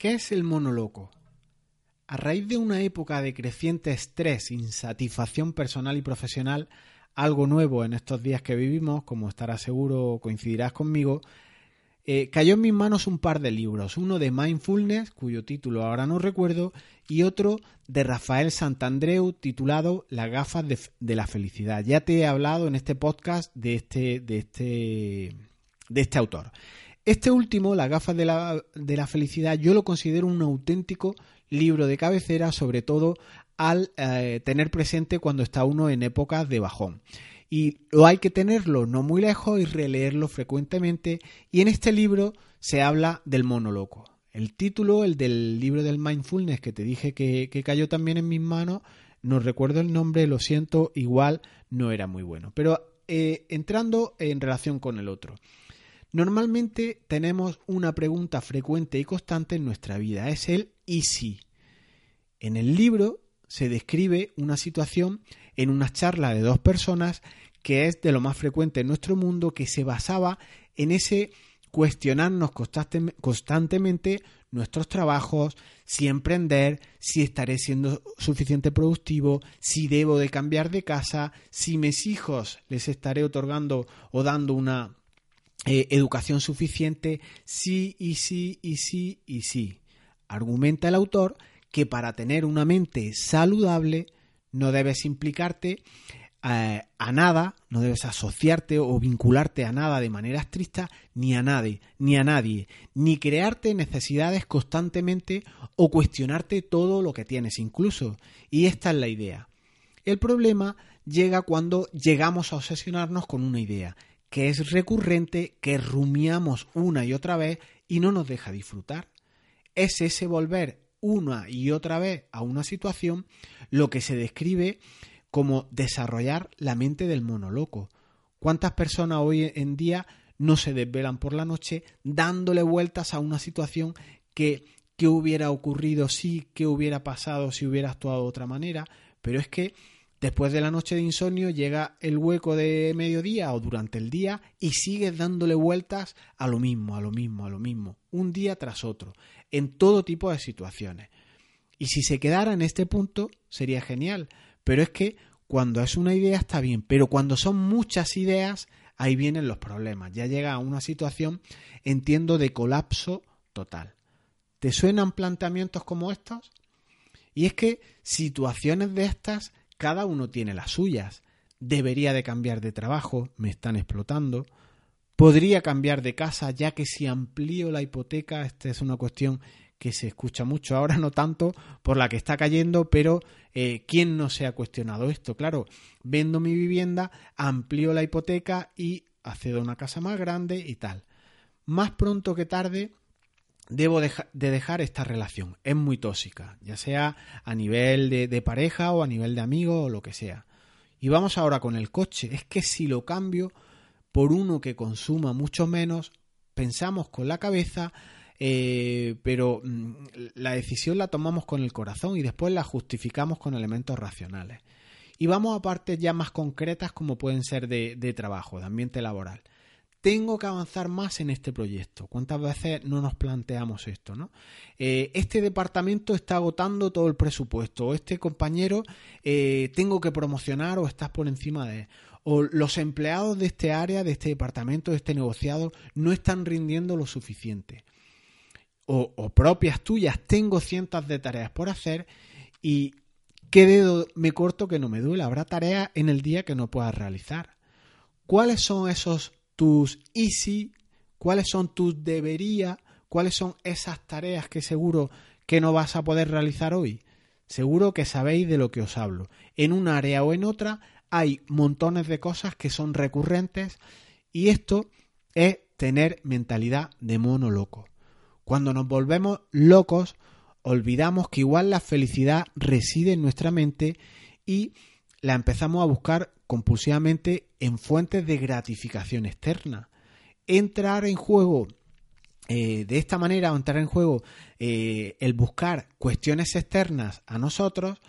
¿Qué es el mono loco? A raíz de una época de creciente estrés, insatisfacción personal y profesional, algo nuevo en estos días que vivimos, como estarás seguro coincidirás conmigo, eh, cayó en mis manos un par de libros, uno de Mindfulness, cuyo título ahora no recuerdo, y otro de Rafael Santandreu titulado Las gafas de, la felicidad. Ya te he hablado en este podcast de este, de este, de este autor. Este último, Las gafas de la, de la felicidad, yo lo considero un auténtico libro de cabecera, sobre todo al eh, tener presente cuando está uno en épocas de bajón. Y lo hay que tenerlo no muy lejos y releerlo frecuentemente. Y en este libro se habla del mono loco. El título, el del libro del mindfulness que te dije que, cayó también en mis manos, no recuerdo el nombre, lo siento, igual no era muy bueno. Pero eh, entrando en relación con el otro. Normalmente tenemos una pregunta frecuente y constante en nuestra vida, es el ¿y si? En el libro se describe una situación en una charla de dos personas que es de lo más frecuente en nuestro mundo, que se basaba en ese cuestionarnos constantemente nuestros trabajos, si emprender, si estaré siendo suficiente productivo, si debo de cambiar de casa, si mis hijos les estaré otorgando o dando una eh, educación suficiente, sí y sí y sí y sí. Argumenta el autor que para tener una mente saludable no debes implicarte eh, a nada, no debes asociarte o vincularte a nada de manera estricta, ni a nadie, ni a nadie, ni crearte necesidades constantemente o cuestionarte todo lo que tienes incluso. Y esta es la idea. El problema llega cuando llegamos a obsesionarnos con una idea que es recurrente, que rumiamos una y otra vez y no nos deja disfrutar. Es ese volver una y otra vez a una situación lo que se describe como desarrollar la mente del monoloco. ¿Cuántas personas hoy en día no se desvelan por la noche dándole vueltas a una situación que, que hubiera ocurrido si, qué hubiera pasado si hubiera actuado de otra manera? Pero es que Después de la noche de insomnio llega el hueco de mediodía o durante el día y sigues dándole vueltas a lo mismo, a lo mismo, a lo mismo, un día tras otro, en todo tipo de situaciones. Y si se quedara en este punto sería genial, pero es que cuando es una idea está bien, pero cuando son muchas ideas, ahí vienen los problemas. Ya llega a una situación, entiendo, de colapso total. ¿Te suenan planteamientos como estos? Y es que situaciones de estas cada uno tiene las suyas. Debería de cambiar de trabajo, me están explotando. Podría cambiar de casa, ya que si amplío la hipoteca, esta es una cuestión que se escucha mucho ahora, no tanto por la que está cayendo, pero eh, ¿quién no se ha cuestionado esto? Claro, vendo mi vivienda, amplío la hipoteca y accedo a una casa más grande y tal. Más pronto que tarde debo de dejar esta relación. Es muy tóxica, ya sea a nivel de, pareja o a nivel de amigo o lo que sea. Y vamos ahora con el coche. Es que si lo cambio por uno que consuma mucho menos, pensamos con la cabeza, eh, pero mm, la decisión la tomamos con el corazón y después la justificamos con elementos racionales. Y vamos a partes ya más concretas como pueden ser de trabajo, de ambiente laboral tengo que avanzar más en este proyecto. ¿Cuántas veces no nos planteamos esto? ¿no? Eh, este departamento está agotando todo el presupuesto, o este compañero eh, tengo que promocionar o estás por encima de él. O los empleados de este área, de este departamento, de este negociado, no están rindiendo lo suficiente. O, o propias tuyas, tengo cientos de tareas por hacer y ¿qué dedo me corto que no me duele? Habrá tareas en el día que no puedas realizar. ¿Cuáles son esos tus easy, cuáles son tus debería, cuáles son esas tareas que seguro que no vas a poder realizar hoy. Seguro que sabéis de lo que os hablo. En un área o en otra hay montones de cosas que son recurrentes y esto es tener mentalidad de mono loco. Cuando nos volvemos locos, olvidamos que igual la felicidad reside en nuestra mente y la empezamos a buscar compulsivamente en fuentes de gratificación externa. Entrar en juego eh, de esta manera, o entrar en juego eh, el buscar cuestiones externas a nosotros,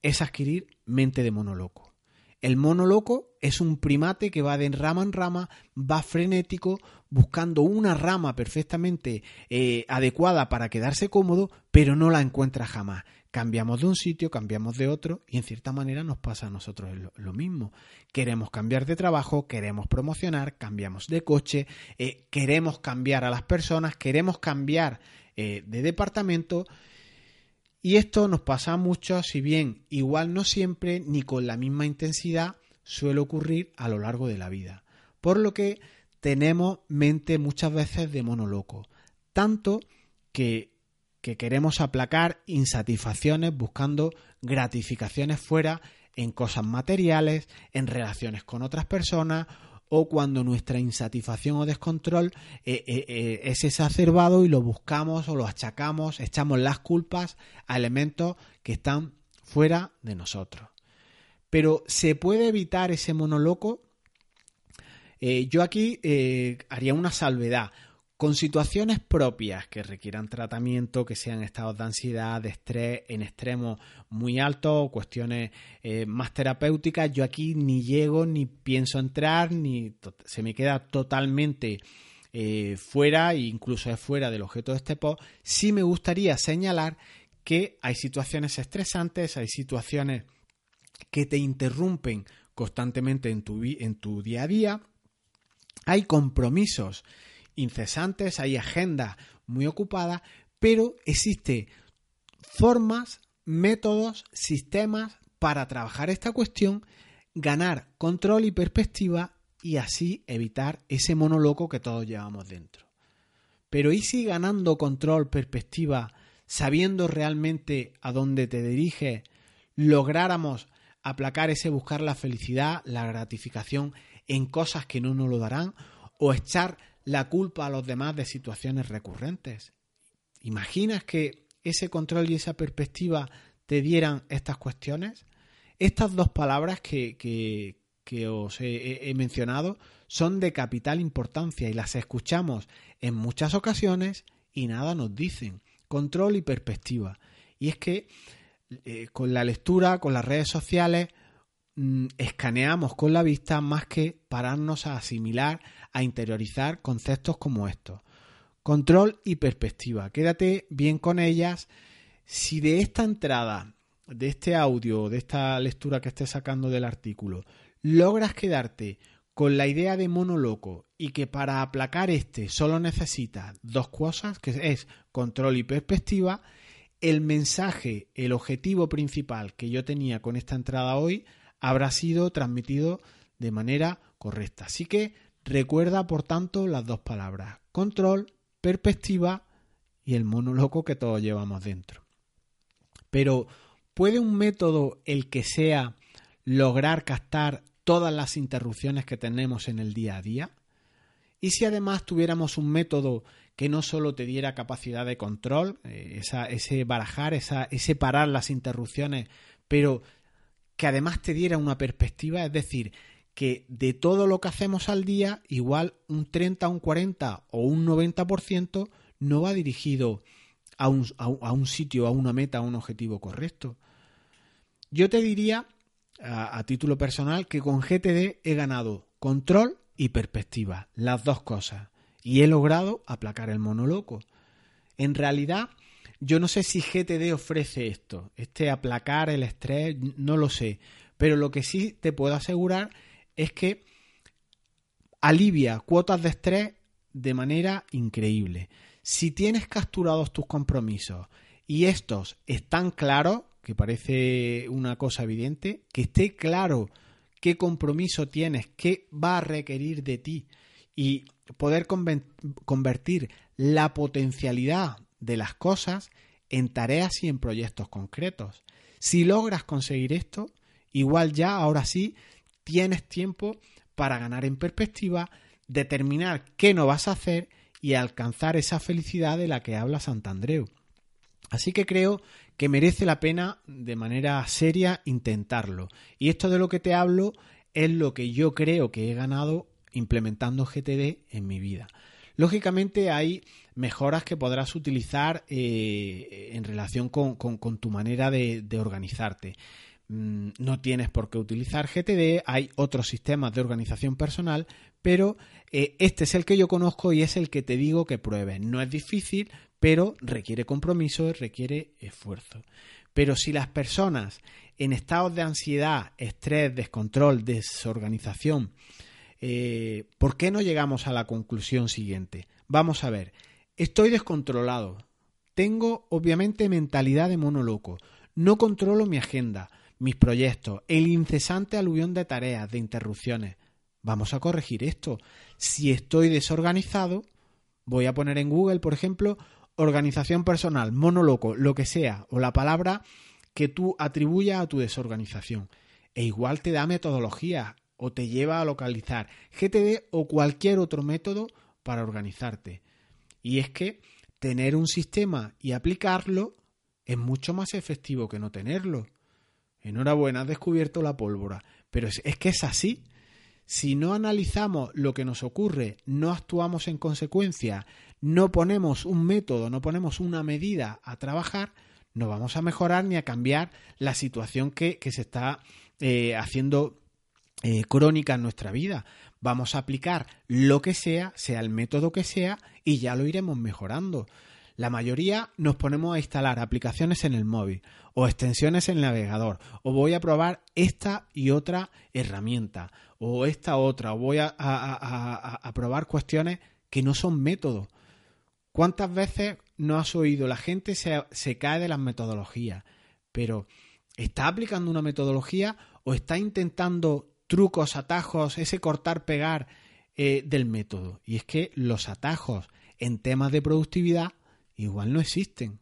es adquirir mente de monoloco. El mono loco es un primate que va de rama en rama, va frenético, buscando una rama perfectamente eh, adecuada para quedarse cómodo, pero no la encuentra jamás. Cambiamos de un sitio, cambiamos de otro y en cierta manera nos pasa a nosotros lo, mismo. Queremos cambiar de trabajo, queremos promocionar, cambiamos de coche, eh, queremos cambiar a las personas, queremos cambiar eh, de departamento y esto nos pasa a muchos, si bien igual no siempre ni con la misma intensidad suele ocurrir a lo largo de la vida. Por lo que tenemos mente muchas veces de mono loco. Tanto que, que queremos aplacar insatisfacciones buscando gratificaciones fuera en cosas materiales, en relaciones con otras personas o cuando nuestra insatisfacción o descontrol eh, eh, eh, es exacerbado y lo buscamos o lo achacamos, echamos las culpas a elementos que están fuera de nosotros. Pero ¿se puede evitar ese monoloco? yo aquí haría una salvedad con situaciones propias que requieran tratamiento, que sean estados de ansiedad, de estrés en extremos muy altos cuestiones eh, más terapéuticas, yo aquí ni llego, ni pienso entrar, ni se me queda totalmente eh, fuera, e incluso es fuera del objeto de este post. Sí me gustaría señalar que hay situaciones estresantes, hay situaciones que te interrumpen constantemente en tu día a día, hay compromisos incesantes, hay agenda muy ocupada, pero existe formas, métodos, sistemas para trabajar esta cuestión, ganar control y perspectiva y así evitar ese monoloco que todos llevamos dentro. Pero ¿y si ganando control, perspectiva, sabiendo realmente a dónde te diriges, lográramos aplacar ese buscar la felicidad, la gratificación en cosas que no nos lo darán o echar la culpa a los demás de situaciones recurrentes. ¿Imaginas que ese control y esa perspectiva te dieran estas cuestiones? Estas dos palabras que, que, os he, he, mencionado son de capital importancia y las escuchamos en muchas ocasiones y nada nos dicen. Control y perspectiva. Y es que eh, con la lectura, con las redes sociales, mm, escaneamos con la vista más que pararnos a asimilar a interiorizar conceptos como estos. Control y perspectiva. Quédate bien con ellas. Si de esta entrada, de este audio, de esta lectura que estés sacando del artículo, logras quedarte con la idea de mono loco y que para aplacar este solo necesitas dos cosas, que es control y perspectiva, el mensaje, el objetivo principal que yo tenía con esta entrada hoy habrá sido transmitido de manera correcta. Así que Recuerda, por tanto, las dos palabras, control, perspectiva y el mono loco que todos llevamos dentro. Pero, ¿puede un método, el que sea, lograr captar todas las interrupciones que tenemos en el día a día? ¿Y si además tuviéramos un método que no solo te diera capacidad de control, eh, ese barajar, esa, ese parar las interrupciones, pero que además te diera una perspectiva, es decir, que de todo lo que hacemos al día, igual un 30, un 40 o un 90% no va dirigido a un, a un, sitio, a una meta, a un objetivo correcto. Yo te diría, a, título personal, que con GTD he ganado control y perspectiva, las dos cosas, y he logrado aplacar el monoloco. En realidad, yo no sé si GTD ofrece esto, este aplacar el estrés, no lo sé, pero lo que sí te puedo asegurar es que alivia cuotas de estrés de manera increíble. Si tienes capturados tus compromisos y estos están claros, que parece una cosa evidente, que esté claro qué compromiso tienes, qué va a requerir de ti y poder convertir la potencialidad de las cosas en tareas y en proyectos concretos. Si logras conseguir esto, igual ya ahora sí tienes tiempo para ganar en perspectiva, determinar qué no vas a hacer y alcanzar esa felicidad de la que habla Santandreu. Así que creo que merece la pena de manera seria intentarlo. Y esto de lo que te hablo es lo que yo creo que he ganado implementando GTD en mi vida. Lógicamente hay mejoras que podrás utilizar eh, en relación con, tu manera de organizarte. Mm, no tienes por qué utilizar GTD, hay otros sistemas de organización personal, pero eh, este es el que yo conozco y es el que te digo que pruebes. No es difícil, pero requiere compromiso, requiere esfuerzo. Pero si las personas en estados de ansiedad, estrés, descontrol, desorganización, eh, ¿por qué no llegamos a la conclusión siguiente? Vamos a ver, estoy descontrolado, tengo obviamente mentalidad de mono loco, no controlo mi agenda, mis proyectos, el incesante aluvión de tareas, de interrupciones. Vamos a corregir esto. Si estoy desorganizado, voy a poner en Google, por ejemplo, organización personal, mono loco, lo que sea, o la palabra que tú atribuyas a tu desorganización. E igual te da metodología o te lleva a localizar GTD o cualquier otro método para organizarte. Y es que tener un sistema y aplicarlo es mucho más efectivo que no tenerlo. Enhorabuena, has descubierto la pólvora. Pero es, que es así. Si no analizamos lo que nos ocurre, no actuamos en consecuencia, no ponemos un método, no ponemos una medida a trabajar, no vamos a mejorar ni a cambiar la situación que, se está eh, haciendo eh, crónica en nuestra vida. Vamos a aplicar lo que sea, sea el método que sea, y ya lo iremos mejorando. La mayoría nos ponemos a instalar aplicaciones en el móvil o extensiones en el navegador o voy a probar esta y otra herramienta o esta otra o voy a, a probar cuestiones que no son métodos. ¿Cuántas veces no has oído? La gente se, cae de las metodologías, pero ¿está aplicando una metodología o está intentando trucos, atajos, ese cortar, pegar eh, del método? Y es que los atajos en temas de productividad igual no existen.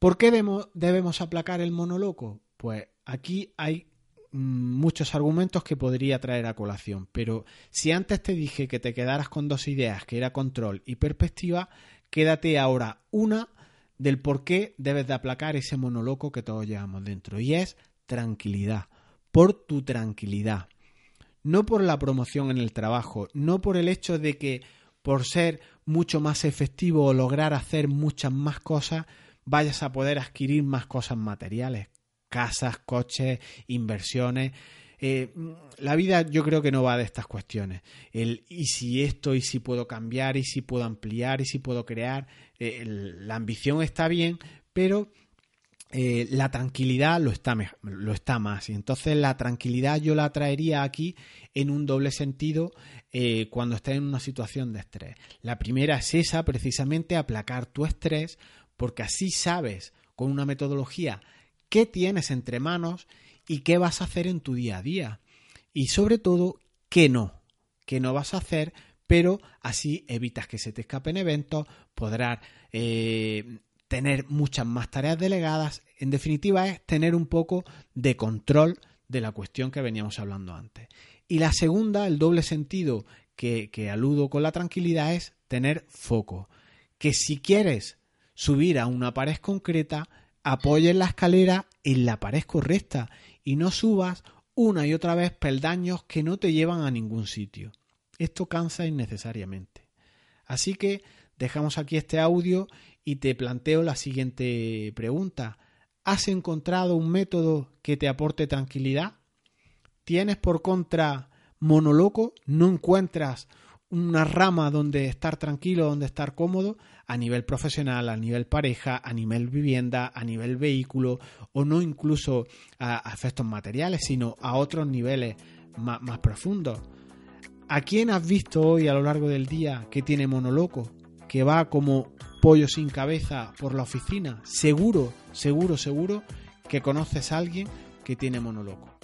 ¿Por qué debemos, aplacar el monoloco? Pues aquí hay Mm, muchos argumentos que podría traer a colación, pero si antes te dije que te quedaras con dos ideas, que era control y perspectiva, quédate ahora una del por qué debes de aplacar ese monoloco que todos llevamos dentro, y es tranquilidad, por tu tranquilidad, no por la promoción en el trabajo, no por el hecho de que por ser mucho más efectivo o lograr hacer muchas más cosas, vayas a poder adquirir más cosas materiales casas, coches, inversiones. Eh, la vida yo creo que no va de estas cuestiones. El y si esto, y si puedo cambiar, y si puedo ampliar, y si puedo crear. Eh, la ambición está bien, pero eh, la tranquilidad lo está, lo está más. Y entonces la tranquilidad yo la traería aquí en un doble sentido cuando estés en una situación de estrés. La primera es esa, precisamente aplacar tu estrés, porque así sabes con una metodología qué tienes entre manos y qué vas a hacer en tu día a día. Y sobre todo, qué no, qué no vas a hacer, pero así evitas que se te escapen eventos, podrás eh, tener muchas más tareas delegadas. En definitiva, es tener un poco de control de la cuestión que veníamos hablando antes. Y la segunda, el doble sentido que, que aludo con la tranquilidad es tener foco. Que si quieres subir a una pared concreta, apoyes la escalera en la pared correcta y no subas una y otra vez peldaños que no te llevan a ningún sitio. Esto cansa innecesariamente. Así que dejamos aquí este audio y te planteo la siguiente pregunta. ¿Has encontrado un método que te aporte tranquilidad? ¿Tienes por contra monoloco? ¿No encuentras una rama donde estar tranquilo, donde estar cómodo a nivel profesional, a nivel pareja, a nivel vivienda, a nivel vehículo o no incluso a, efectos materiales, sino a otros niveles más, más, profundos. ¿A quién has visto hoy a lo largo del día que tiene monoloco? Que va como pollo sin cabeza por la oficina. Seguro, seguro, seguro que conoces a alguien que tiene monoloco.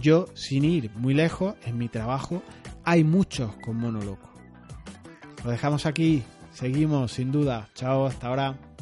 Yo, sin ir muy lejos, en mi trabajo hay muchos con mono loco. Lo dejamos aquí, seguimos sin duda. Chao, hasta ahora.